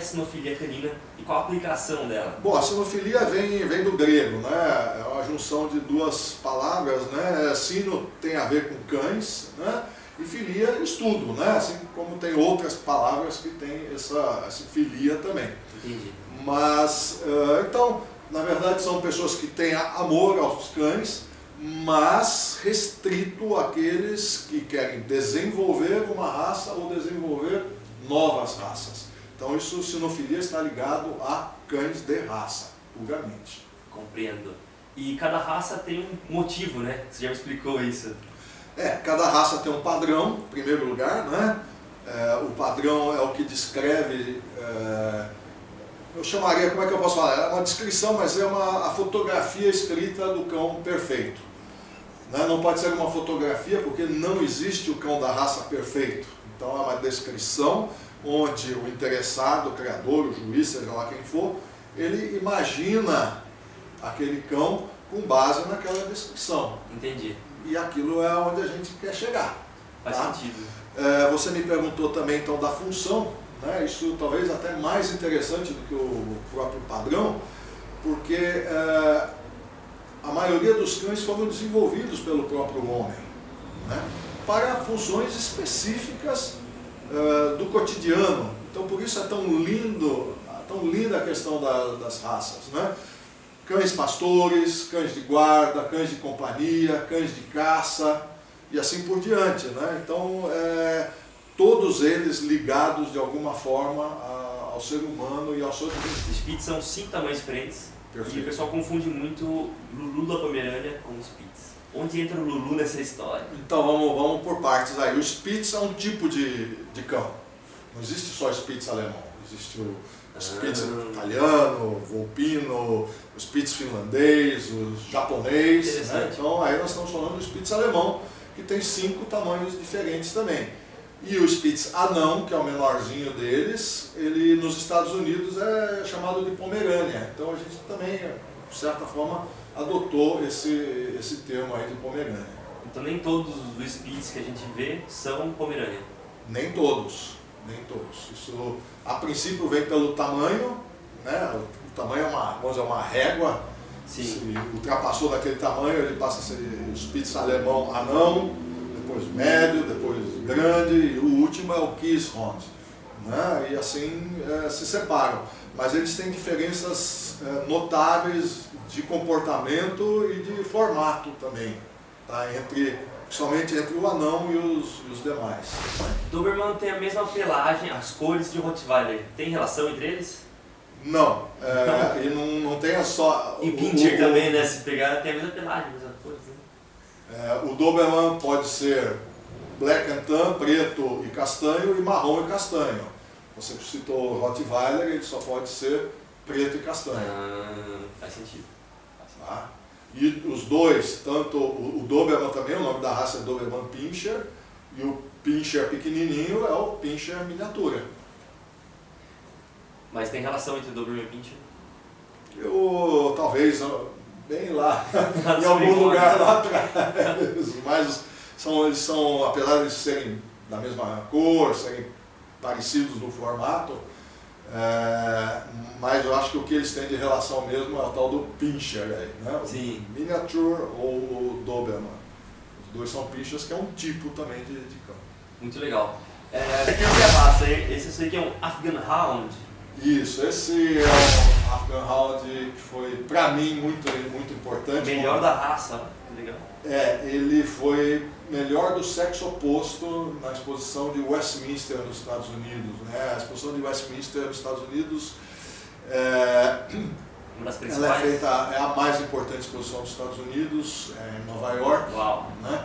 a sinofilia canina e qual a aplicação dela? Bom, a sinofilia vem, vem do grego, né? É uma junção de duas palavras, né? Sino tem a ver com cães, né? E filia, estudo, né? Assim como tem outras palavras que tem essa, essa filia também. Entendi. Mas, uh, então, na verdade são pessoas que têm amor aos cães, mas restrito àqueles que querem desenvolver uma raça ou desenvolver novas raças. Então isso, sinofilia está ligado a cães de raça, puramente. Compreendo. E cada raça tem um motivo, né? Você já me explicou isso. É, cada raça tem um padrão, em primeiro lugar, né? É, o padrão é o que descreve, é, eu chamaria, como é que eu posso falar? É uma descrição, mas é uma, a fotografia escrita do cão perfeito. Né? Não pode ser uma fotografia porque não existe o cão da raça perfeito. Então é uma descrição onde o interessado, o criador, o juiz, seja lá quem for, ele imagina aquele cão com base naquela descrição. Entendi. E aquilo é onde a gente quer chegar. Faz tá? sentido. É, você me perguntou também então da função, né? isso talvez até mais interessante do que o próprio padrão, porque é, a maioria dos cães foram desenvolvidos pelo próprio homem, né? Para funções específicas uh, do cotidiano. Então por isso é tão lindo, tão linda a questão da, das raças. Né? Cães pastores, cães de guarda, cães de companhia, cães de caça e assim por diante. Né? Então é, todos eles ligados de alguma forma a, ao ser humano e ao seu Os Spitz são cinco tamanhos diferentes Perfeito. e o pessoal confunde muito Lulu da Pomerânia com os Spitz. Onde entra o Lulu nessa história? Então vamos, vamos por partes aí. O Spitz é um tipo de, de cão. Não existe só Spitz alemão. Existe o Spitz Ah. italiano, o Volpino, o Spitz finlandês, o japonês. Né? Então aí nós estamos falando do Spitz alemão, que tem cinco tamanhos diferentes também. E o Spitz anão, que é o menorzinho deles, ele nos Estados Unidos é chamado de Pomerânia. Então a gente também, de certa forma, adotou esse, esse termo aí de Pomerânia. Então nem todos os Spitz que a gente vê são Pomerânia. Nem todos, nem todos. Isso a princípio vem pelo tamanho, né? O tamanho é uma, vamos dizer, uma régua. Sim. Se ultrapassou daquele tamanho, ele passa a ser o Spitz alemão anão, depois médio, depois grande e o último é o Kieshond. Né? E assim eh, se separam. Mas eles têm diferenças notáveis de comportamento e de formato também, tá? entre, somente entre o anão e os, e os demais. Doberman tem a mesma pelagem, as cores de Rottweiler. Tem relação entre eles? Não, é, e não, não tem só. E o- Pinscher o- também, né? Se pegar, tem a mesma pelagem, a mesma coisa. Né? É, o Doberman pode ser black and tan, preto e castanho, e marrom e castanho. Você citou Rottweiler, ele só pode ser preto e castanho. Ah, faz sentido. Faz sentido. Tá? E os dois, tanto o, o Doberman também, o nome da raça é Doberman Pinscher, e o Pinscher pequenininho é o Pinscher miniatura. Mas tem relação entre Doberman e Pinscher? Eu, talvez, bem lá, em algum lugar lá atrás. Mas são, eles são, apesar de serem da mesma cor, serem parecidos no formato, é, mas eu acho que o que eles têm de relação mesmo é o tal do pincher aí, né? O Sim. Miniature ou o Doberman. Os dois são pinchers, que é um tipo também de, de cão. Muito legal. É, é a raça, esse eu sei que é um Afghan Hound. Isso, esse é o Afghan Hound que foi, pra mim, muito, muito importante. Melhor da raça, ó, que legal. É, ele foi melhor do sexo oposto na exposição de Westminster nos Estados Unidos. Né? A exposição de Westminster nos Estados Unidos é, Uma das ela é, feita, é a mais importante exposição dos Estados Unidos, é, em Nova York. Uau. Né?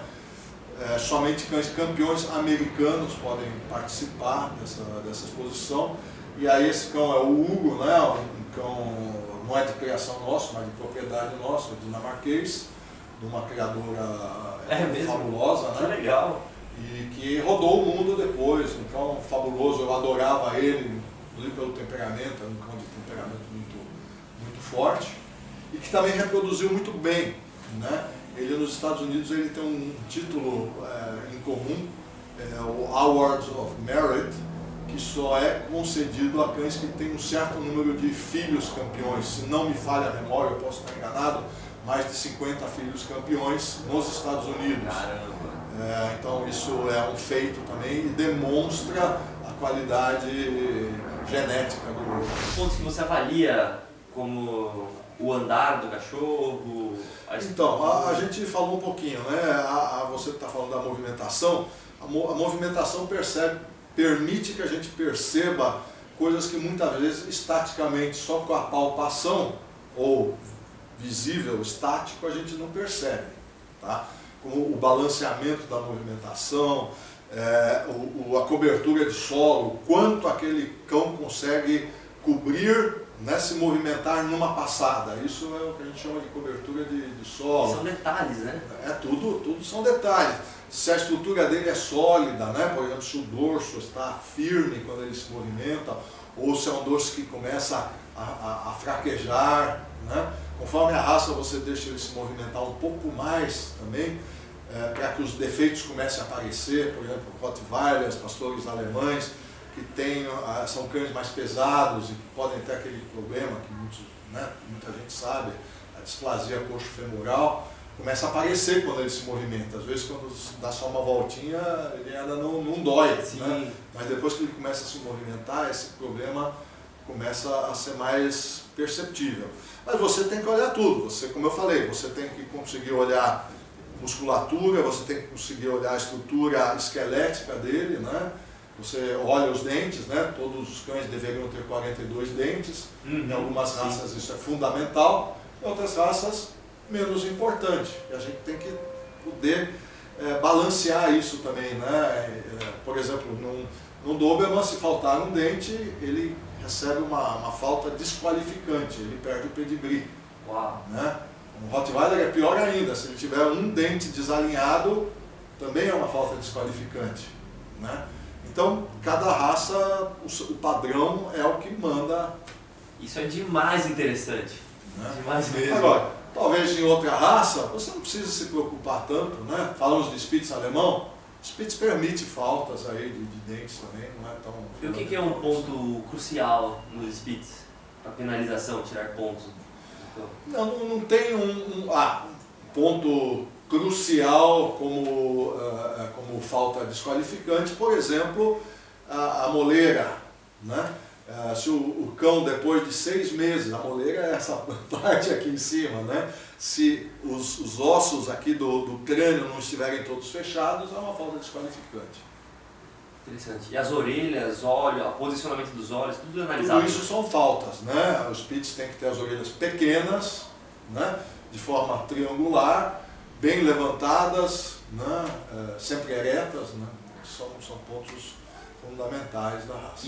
É, somente campeões americanos podem participar dessa, dessa exposição. E aí esse cão é o Hugo, né? um cão não é de criação nossa, mas de propriedade nossa, dinamarquês, de uma criadora É mesmo? fabulosa, Que né? legal. E que rodou o mundo depois, um cão fabuloso, eu adorava ele, inclusive pelo temperamento, era um cão de temperamento muito, muito forte, e que também reproduziu muito bem. Né? Ele nos Estados Unidos ele tem um título eh, em comum, é o Awards of Merit, que só é concedido a cães que têm um certo número de filhos campeões. Se não me falha a memória, eu posso estar enganado, mais de 50 filhos campeões nos Estados Unidos. Caramba. É, então isso é um feito também e demonstra a qualidade genética do. Pontos que você avalia como o andar do cachorro? a Então, a, a gente falou um pouquinho, né? A, a- você está falando da movimentação. A, mo- a movimentação percebe, permite que a gente perceba coisas que muitas vezes estaticamente, só com a palpação ou visível, estático, a gente não percebe. Tá? Como o balanceamento da movimentação, é, o, o- a cobertura de solo, quanto aquele cão consegue cobrir, né, se movimentar numa passada. Isso é o que a gente chama de cobertura de, de solo. São detalhes, né? É tudo, tudo são detalhes. Se a estrutura dele é sólida, né? por exemplo, se o dorso está firme quando ele se movimenta, ou se é um dorso que começa a, a- a fraquejar. Né? Conforme a raça, você deixa ele se movimentar um pouco mais também, para que os defeitos comecem a aparecer, por exemplo, Rottweilers, pastores alemães, que têm, ah, são cães mais pesados e podem ter aquele problema que muitos, né, muita gente sabe, a displasia coxo-femoral, começa a aparecer quando ele se movimenta. Às vezes, quando dá só uma voltinha, ele ainda não, não dói. Né? Mas depois que ele começa a se movimentar, esse problema começa a ser mais perceptível. Mas você tem que olhar tudo. Você, como eu falei, você tem que conseguir olhar musculatura, você tem que conseguir olhar a estrutura esquelética dele, né? Você olha os dentes, né? Todos os cães deveriam ter 42 dentes. Em algumas raças isso é fundamental, em outras raças menos importante. E a gente tem que poder eh, balancear isso também, né? Eh, por exemplo, num, num Doberman, se faltar um dente, ele recebe uma, uma falta desqualificante, ele perde o pedigree. Uau. Né? Um Rottweiler é pior ainda, se ele tiver um dente desalinhado, também é uma falta desqualificante. Né? Então, cada raça, o, o padrão é o que manda. Isso é demais interessante. Né? Demais mesmo. Agora, talvez em outra raça, você não precisa se preocupar tanto. Né? Falamos de Spitz alemão, Spitz permite faltas aí de, de dentes também, não é tão... E o que, que é um ponto crucial nos Spitz? Para penalização, tirar pontos. Não, não, tem um, um- ah, um ponto crucial como, ah, como falta desqualificante, por exemplo, a, a moleira. Né? Ah, se o, o cão, depois de seis meses, a moleira é essa parte aqui em cima, né? se os, os ossos aqui do, do crânio não estiverem todos fechados, é uma falta desqualificante. Interessante. E as orelhas, olho, o posicionamento dos olhos, tudo analisado. Tudo isso são faltas, né? Os pits têm que ter as orelhas pequenas, né? de forma triangular, bem levantadas, né? eh, sempre eretas, né? são, são pontos fundamentais da raça.